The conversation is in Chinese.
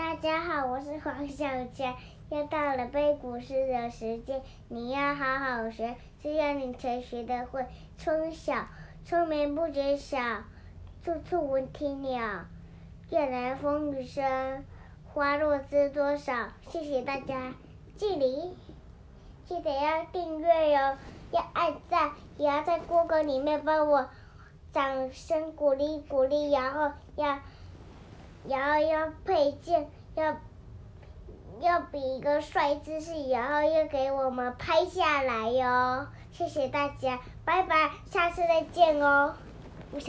大家好，我是黄小佳，又到了背古诗的时间。你要好好学，这样你才学得会。春晓，春眠不觉晓，处处闻啼鸟。夜来风雨声，花落知多少。谢谢大家，敬礼，记得要订阅哟，要按赞，也要在过客里面帮我掌声鼓励鼓励，然后要。然后要配件，要要比一个帅姿势，然后又给我们拍下来哟。谢谢大家，拜拜，下次再见哦。我想。